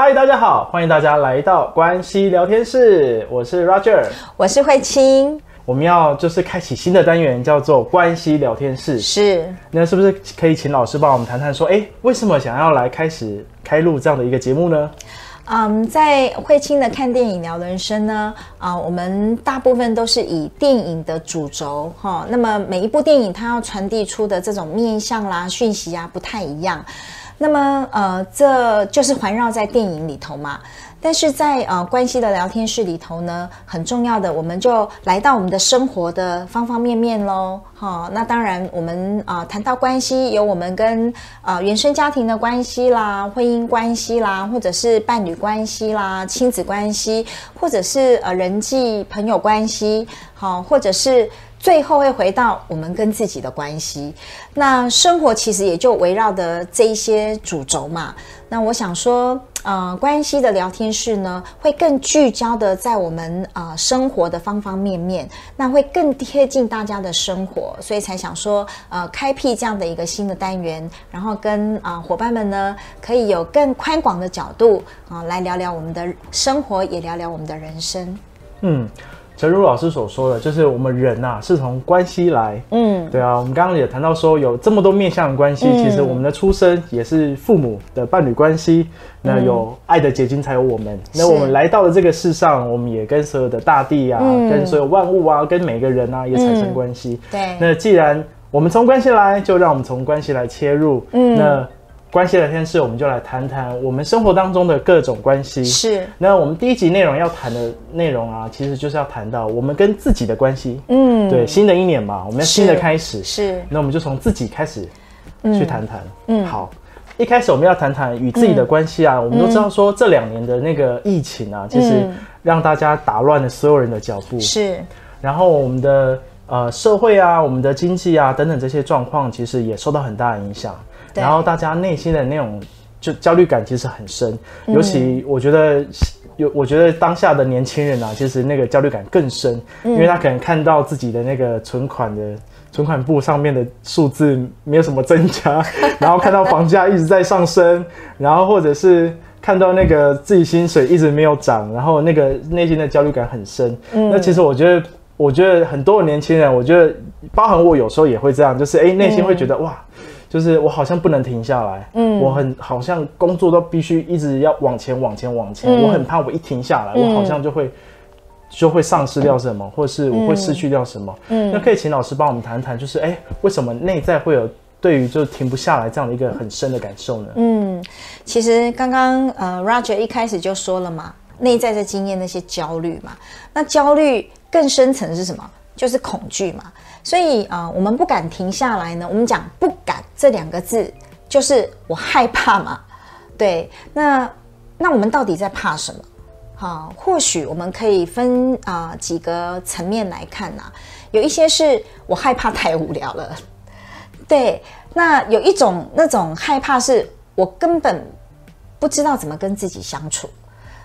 嗨，大家好，欢迎大家来到关系聊天室，我是 Roger，我是慧清，我们要就是开启新的单元，叫做关系聊天室。是，那是不是可以请老师帮我们谈谈说，哎，为什么想要来开始开录这样的一个节目呢？嗯，在慧清的看电影聊人生呢，啊、呃，我们大部分都是以电影的主轴哈，那么每一部电影它要传递出的这种面向啦、讯息啊，不太一样。那么，呃，这就是环绕在电影里头嘛。但是在呃关系的聊天室里头呢，很重要的，我们就来到我们的生活的方方面面喽。哈、那当然，我们啊、谈到关系，有我们跟呃原生家庭的关系啦、婚姻关系啦，或者是伴侣关系啦、亲子关系，或者是呃人际朋友关系，好、或者是。最后会回到我们跟自己的关系，那生活其实也就围绕着这一些主轴嘛。那我想说，呃，关系的聊天室呢，会更聚焦的在我们呃生活的方方面面，那会更贴近大家的生活，所以才想说，呃，开辟这样的一个新的单元，然后跟啊、伙伴们呢，可以有更宽广的角度啊、来聊聊我们的生活，也聊聊我们的人生。嗯。诚如老师所说的，就是我们人呐、啊，是从关系来。嗯，对啊，我们刚刚也谈到说，有这么多面向的关系，嗯、其实我们的出生也是父母的伴侣关系。那有爱的结晶才有我们。嗯、那我们来到了这个世上，我们也跟所有的大地啊，嗯、跟所有万物啊，跟每个人啊，也产生关系。嗯、对。那既然我们从关系来，就让我们从关系来切入。嗯。那。关系聊天室，我们就来谈谈我们生活当中的各种关系。是，那我们第一集内容要谈的内容啊，其实就是要谈到我们跟自己的关系。嗯，对，新的一年嘛，我们要新的开始。是，那我们就从自己开始去谈谈。嗯，好，一开始我们要谈谈与自己的关系啊。我们都知道说，这两年的那个疫情啊，其实让大家打乱了所有人的脚步。是，然后我们的呃社会啊，我们的经济啊等等这些状况，其实也受到很大的影响。然后大家内心的那种就焦虑感其实很深，尤其我觉得有，我觉得当下的年轻人啊，其实那个焦虑感更深，因为他可能看到自己的那个存款的存款簿上面的数字没有什么增加，然后看到房价一直在上升，然后或者是看到那个自己薪水一直没有涨，然后那个内心的焦虑感很深。那其实我觉得，我觉得很多的年轻人，我觉得包含我有时候也会这样，就是哎，内心会觉得哇。就是我好像不能停下来，嗯，我很好像工作都必须一直要往前往前往前，嗯、我很怕我一停下来，嗯、我好像就会就会丧失掉什么，嗯、或是我会失去掉什么。嗯，那可以请老师帮我们谈谈，就是哎、欸，为什么内在会有对于就停不下来这样的一个很深的感受呢？嗯，其实刚刚呃，Roger 一开始就说了嘛，内在在经验那些焦虑嘛，那焦虑更深层是什么？就是恐惧嘛。所以啊、我们不敢停下来呢。我们讲“不敢”这两个字，就是我害怕嘛。对，那那我们到底在怕什么？好，或许我们可以分啊、几个层面来看呐、有一些是我害怕太无聊了，对。那有一种那种害怕是我根本不知道怎么跟自己相处。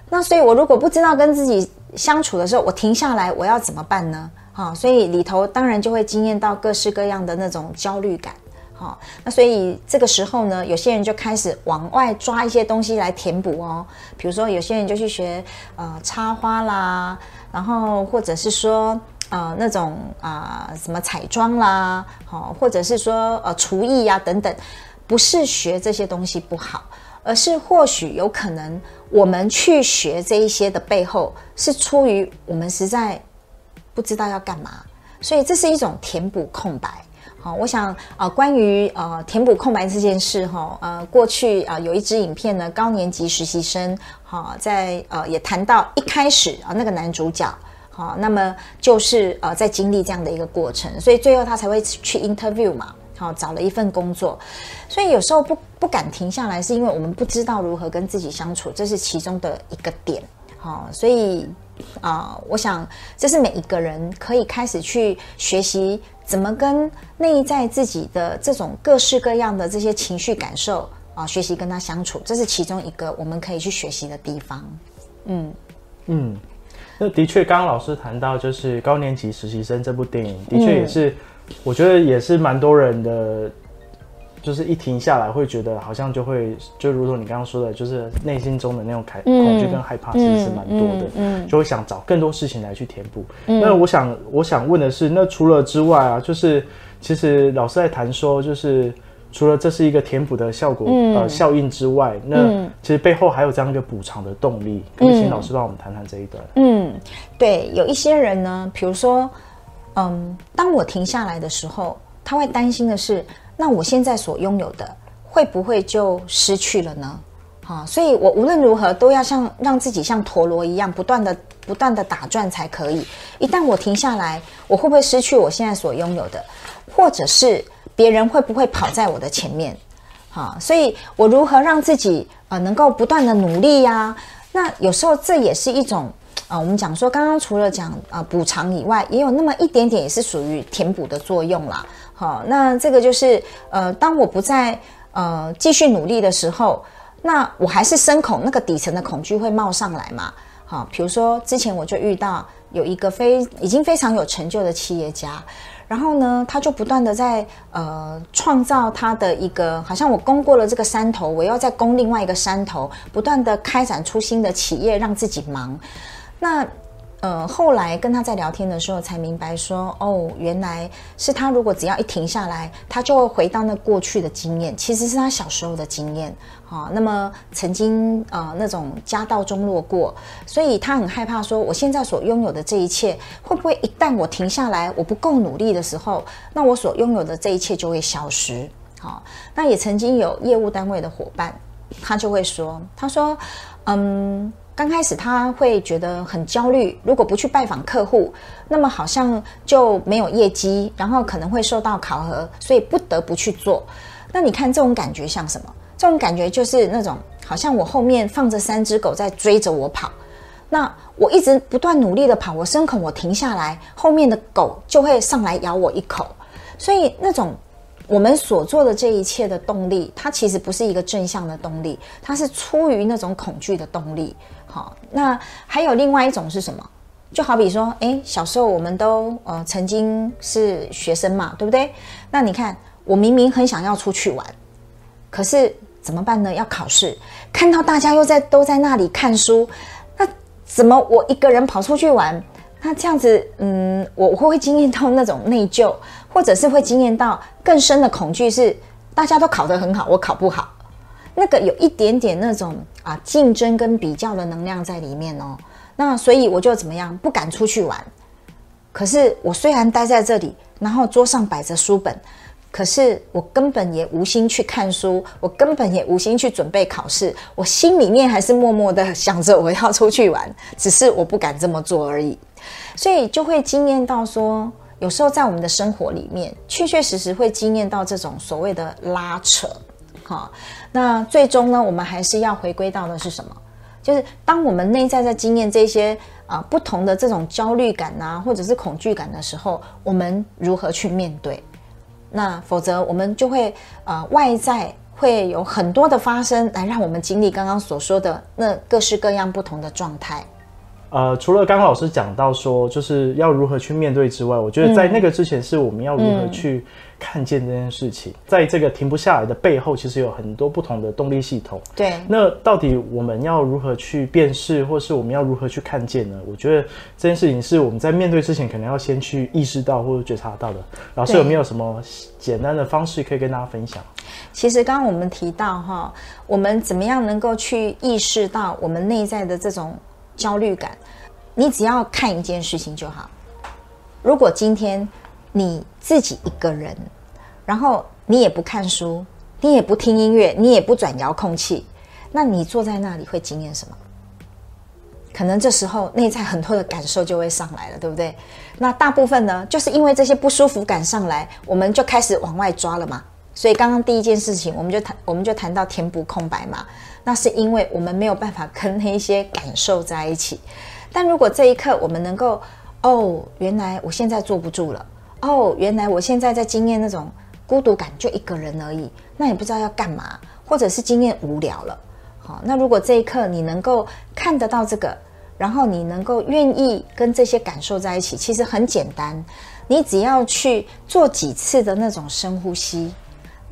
那所以，我如果不知道跟自己相处的时候，我停下来，我要怎么办呢？好、所以里头当然就会经验到各式各样的那种焦虑感。好、那所以这个时候呢，有些人就开始往外抓一些东西来填补哦。比如说，有些人就去学呃插花啦，然后或者是说呃那种啊、什么彩妆啦，好、或者是说呃厨艺呀等等。不是学这些东西不好，而是或许有可能我们去学这一些的背后，是出于我们实在。不知道要干嘛，所以这是一种填补空白。好，我想啊、关于呃填补空白这件事哈，呃，过去啊、有一支影片呢，高年级实习生哈、在呃也谈到一开始啊、那个男主角好、那么就是呃在经历这样的一个过程，所以最后他才会去 interview 嘛。好找了一份工作，所以有时候不不敢停下来，是因为我们不知道如何跟自己相处，这是其中的一个点。好，所以啊，我想这是每一个人可以开始去学习怎么跟内在自己的这种各式各样的这些情绪感受啊，学习跟他相处，这是其中一个我们可以去学习的地方。嗯嗯。那的确，刚刚老师谈到就是高年级实习生这部电影，的确也是，嗯、我觉得也是蛮多人的，就是一停下来会觉得好像就会，就如同你刚刚说的，就是内心中的那种恐惧跟害怕，其实是蛮多的，嗯，嗯，就会想找更多事情来去填补。嗯、那我想，我想问的是，那除了之外啊，就是其实老师在谈说，就是。除了这是一个填补的效果，嗯、呃效应之外，那其实背后还有这样一个补偿的动力。可以请老师帮我们谈谈这一段。嗯，对，有一些人呢，比如说，嗯，当我停下来的时候，他会担心的是，那我现在所拥有的会不会就失去了呢？啊，所以我无论如何都要像让自己像陀螺一样，不断的不断的打转才可以。一旦我停下来，我会不会失去我现在所拥有的，或者是？别人会不会跑在我的前面？好，所以我如何让自己呃能够不断的努力呀、那有时候这也是一种、呃，我们讲说刚刚除了讲啊补偿以外，也有那么一点点也是属于填补的作用啦。好，那这个就是呃，当我不再呃继续努力的时候，那我还是深恐那个底层的恐惧会冒上来嘛。好，比如说之前我就遇到有一个非已经非常有成就的企业家。然后呢，他就不断的在呃创造他的一个，好像我攻过了这个山头，我要再攻另外一个山头，不断的开展出新的企业，让自己忙。那。呃，后来跟他在聊天的时候，才明白说，哦，原来是他如果只要一停下来，他就会回到那过去的经验，其实是他小时候的经验，好、那么曾经呃那种家道中落过，所以他很害怕说，我现在所拥有的这一切，会不会一旦我停下来，我不够努力的时候，那我所拥有的这一切就会消失，好、那也曾经有业务单位的伙伴，他就会说，他说，嗯。刚开始他会觉得很焦虑，如果不去拜访客户，那么好像就没有业绩，然后可能会受到考核，所以不得不去做。那你看这种感觉像什么？这种感觉就是那种好像我后面放着三只狗在追着我跑，那我一直不断努力的跑，我深恐我停下来，后面的狗就会上来咬我一口，所以那种。我们所做的这一切的动力，它其实不是一个正向的动力，它是出于那种恐惧的动力。好，那还有另外一种是什么？就好比说，诶，小时候我们都呃曾经是学生嘛，对不对？那你看，我明明很想要出去玩，可是怎么办呢？要考试，看到大家又在都在那里看书，那怎么我一个人跑出去玩？那这样子，嗯，我会不会经验到那种内疚？或者是会经验到更深的恐惧，是大家都考得很好，我考不好，那个有一点点那种啊竞争跟比较的能量在里面哦。那所以我就怎么样，不敢出去玩。可是我虽然待在这里，然后桌上摆着书本，可是我根本也无心去看书，我根本也无心去准备考试，我心里面还是默默的想着我要出去玩，只是我不敢这么做而已。所以就会惊艳到说。有时候在我们的生活里面，确确实实会惊艳到这种所谓的拉扯，哈。那最终呢，我们还是要回归到的是什么？就是当我们内在在经验这些啊、呃、不同的这种焦虑感啊，或者是恐惧感的时候，我们如何去面对？那否则我们就会啊、呃、外在会有很多的发生，来让我们经历刚刚所说的那各式各样不同的状态。呃，除了刚刚老师讲到说，就是要如何去面对之外，我觉得在那个之前是我们要如何去看见这件事情。嗯、在这个停不下来的背后，其实有很多不同的动力系统。对，那到底我们要如何去辨识，或是我们要如何去看见呢？我觉得这件事情是我们在面对之前，可能要先去意识到或者觉察到的。老师有没有什么简单的方式可以跟大家分享？其实刚刚我们提到哈，我们怎么样能够去意识到我们内在的这种。焦虑感，你只要看一件事情就好。如果今天你自己一个人，然后你也不看书，你也不听音乐，你也不转遥控器，那你坐在那里会经验什么？可能这时候内在很多的感受就会上来了，对不对？那大部分呢，就是因为这些不舒服感上来，我们就开始往外抓了嘛。所以刚刚第一件事情，我们就谈，我们就谈到填补空白嘛。那是因为我们没有办法跟那些感受在一起。但如果这一刻我们能够，哦，原来我现在坐不住了，哦，原来我现在在经验那种孤独感，就一个人而已，那也不知道要干嘛，或者是经验无聊了。好，那如果这一刻你能够看得到这个，然后你能够愿意跟这些感受在一起，其实很简单，你只要去做几次的那种深呼吸，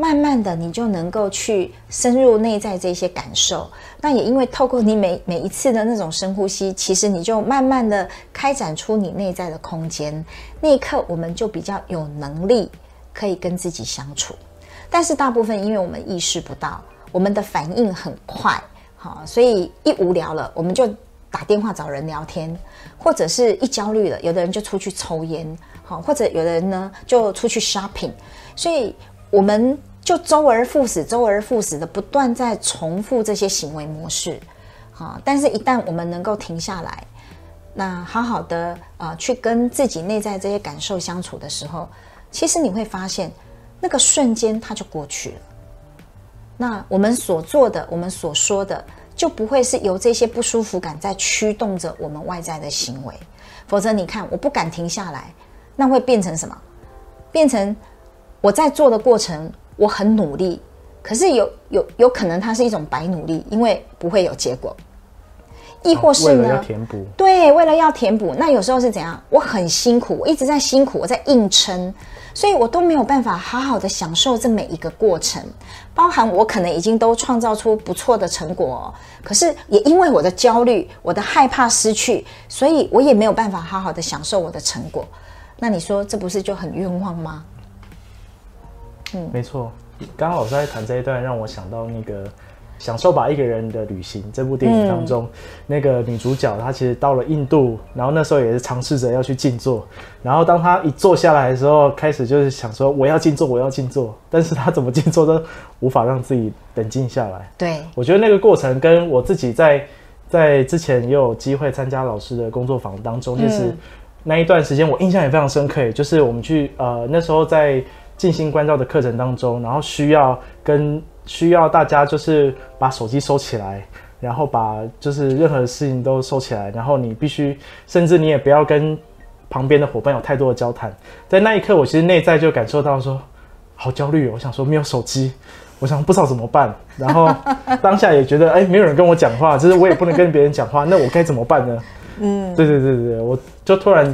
慢慢的你就能够去深入内在这些感受。那也因为透过你每每一次的那种深呼吸，其实你就慢慢的开展出你内在的空间。那一刻我们就比较有能力可以跟自己相处，但是大部分因为我们意识不到。我们的反应很快，好，所以一无聊了，我们就打电话找人聊天，或者是一焦虑了，有的人就出去抽烟，好，或者有的人呢就出去 shopping，所以我们就周而复始，周而复始的不断在重复这些行为模式，好，但是一旦我们能够停下来，那好好的啊去跟自己内在这些感受相处的时候，其实你会发现，那个瞬间它就过去了。那我们所做的，我们所说的，就不会是由这些不舒服感在驱动着我们外在的行为。否则，你看，我不敢停下来，那会变成什么？变成我在做的过程，我很努力，可是有有有可能它是一种白努力，因为不会有结果。亦或是呢？为了要填补。对，为了要填补。那有时候是怎样？我很辛苦，我一直在辛苦，我在硬撑。所以我都没有办法好好的享受这每一个过程，包含我可能已经都创造出不错的成果哦，可是也因为我的焦虑，我的害怕失去，所以我也没有办法好好的享受我的成果。那你说这不是就很冤枉吗？嗯，没错。刚刚老师在谈这一段，让我想到那个。享受吧，一个人的旅行这部电影当中，嗯、那个女主角她其实到了印度，然后那时候也是尝试着要去静坐，然后当她一坐下来的时候，开始就是想说我要静坐，我要静坐，但是她怎么静坐都无法让自己冷静下来。对，我觉得那个过程跟我自己在在之前也有机会参加老师的工作坊当中，就是那一段时间我印象也非常深刻，就是我们去呃那时候在静心关照的课程当中，然后需要跟。需要大家就是把手机收起来，然后把就是任何事情都收起来，然后你必须，甚至你也不要跟旁边的伙伴有太多的交谈。在那一刻，我其实内在就感受到说，好焦虑哦。我想说没有手机，我想不知道怎么办。然后 当下也觉得，哎，没有人跟我讲话，就是我也不能跟别人讲话，那我该怎么办呢？嗯，对对对对，我就突然。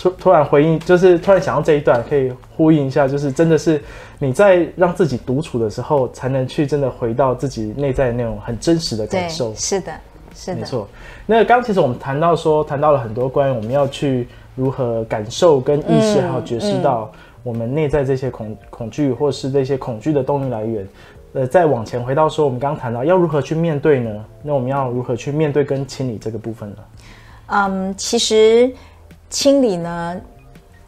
突突然回应，就是突然想到这一段，可以呼应一下，就是真的是你在让自己独处的时候，才能去真的回到自己内在的那种很真实的感受。是的，是的，没错。那刚其实我们谈到说，谈到了很多关于我们要去如何感受跟意识，还有觉知到我们内在这些恐恐惧，或是这些恐惧的动力来源。呃，再往前回到说，我们刚刚谈到要如何去面对呢？那我们要如何去面对跟清理这个部分呢？嗯，其实。清理呢，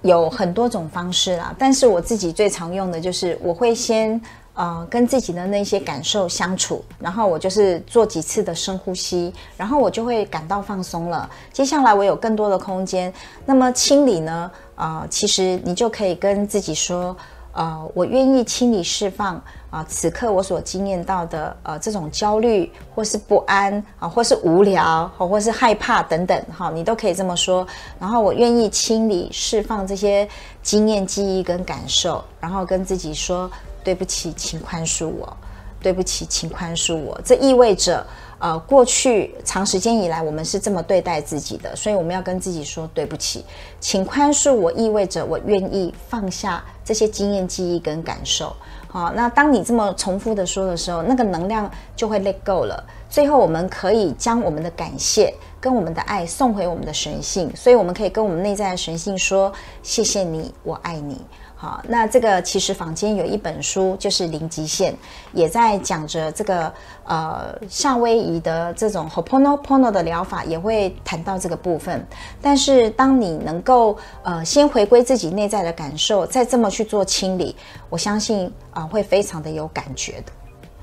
有很多种方式啦，但是我自己最常用的就是，我会先呃跟自己的那些感受相处，然后我就是做几次的深呼吸，然后我就会感到放松了。接下来我有更多的空间，那么清理呢，呃，其实你就可以跟自己说。呃，我愿意清理释放啊、此刻我所经验到的呃这种焦虑或是不安啊、或是无聊，或是害怕等等，哈、你都可以这么说。然后我愿意清理释放这些经验、记忆跟感受，然后跟自己说对不起，请宽恕我，对不起，请宽恕我。这意味着。呃，过去长时间以来，我们是这么对待自己的，所以我们要跟自己说对不起，请宽恕我，意味着我愿意放下这些经验、记忆跟感受。好，那当你这么重复的说的时候，那个能量就会 let go 了。最后，我们可以将我们的感谢跟我们的爱送回我们的神性，所以我们可以跟我们内在的神性说：谢谢你，我爱你。好，那这个其实坊间有一本书，就是《零极限》，也在讲着这个呃夏威夷的这种 Hoponopono 的疗法，也会谈到这个部分。但是当你能够呃先回归自己内在的感受，再这么去做清理，我相信啊、会非常的有感觉的。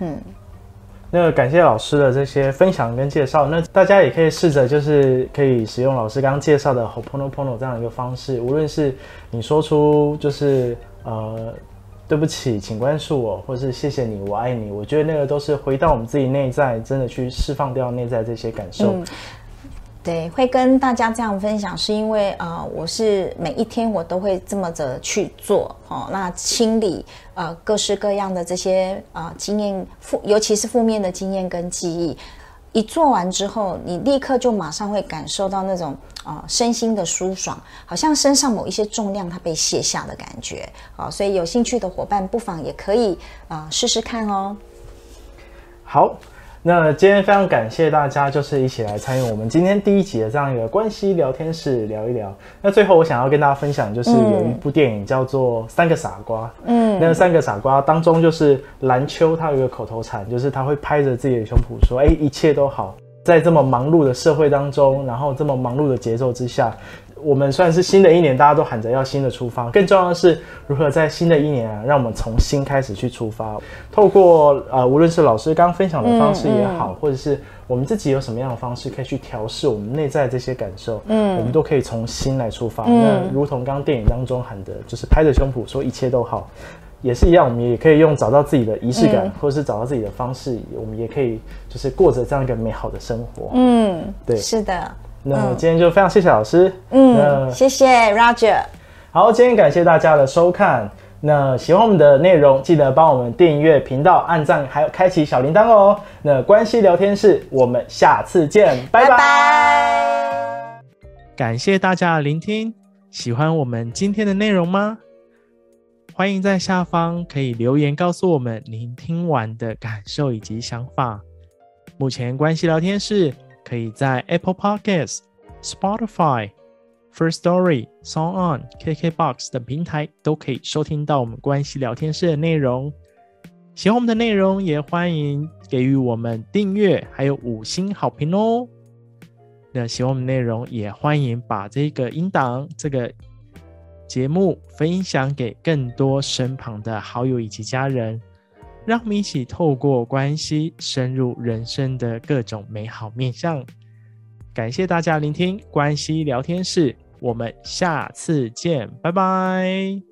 嗯，那感谢老师的这些分享跟介绍，那大家也可以试着就是可以使用老师刚刚介绍的 h o p o n o p o n o 这样一个方式，无论是你说出就是呃对不起，请关注我，或是谢谢你，我爱你，我觉得那个都是回到我们自己内在，真的去释放掉内在这些感受。对，会跟大家这样分享，是因为呃，我是每一天我都会这么着去做哦。那清理呃各式各样的这些呃经验负，尤其是负面的经验跟记忆，一做完之后，你立刻就马上会感受到那种呃身心的舒爽，好像身上某一些重量它被卸下的感觉啊、哦。所以有兴趣的伙伴不妨也可以啊、试试看哦。好。那今天非常感谢大家，就是一起来参与我们今天第一集的这样一个关系聊天室聊一聊。那最后我想要跟大家分享，就是有一部电影叫做《三个傻瓜》。嗯，那三个傻瓜当中，就是蓝秋他有一个口头禅，就是他会拍着自己的胸脯说：“哎，一切都好。”在这么忙碌的社会当中，然后这么忙碌的节奏之下。我们虽然是新的一年，大家都喊着要新的出发，更重要的是如何在新的一年啊，让我们从新开始去出发。透过呃，无论是老师刚刚分享的方式也好，嗯嗯、或者是我们自己有什么样的方式可以去调试我们内在这些感受，嗯，我们都可以从新来出发。嗯、那如同刚刚电影当中喊的，就是拍着胸脯说一切都好，也是一样，我们也可以用找到自己的仪式感，嗯、或者是找到自己的方式，我们也可以就是过着这样一个美好的生活。嗯，对，是的。那今天就非常谢谢老师，嗯，那谢谢 Roger。好，今天感谢大家的收看。那喜欢我们的内容，记得帮我们订阅频道、按赞，还有开启小铃铛哦。那关系聊天室，我们下次见，拜拜。拜拜。感谢大家的聆听，喜欢我们今天的内容吗？欢迎在下方可以留言告诉我们您听完的感受以及想法。目前关系聊天室。可以在 Apple Podcast、Spotify、First Story、Song On、KKBox 等平台都可以收听到我们关系聊天室的内容。喜欢我们的内容，也欢迎给予我们订阅，还有五星好评哦。那喜欢我们内容，也欢迎把这个音档、这个节目分享给更多身旁的好友以及家人。让我们一起透过关系深入人生的各种美好面向。感谢大家聆听关系聊天室，我们下次见，拜拜。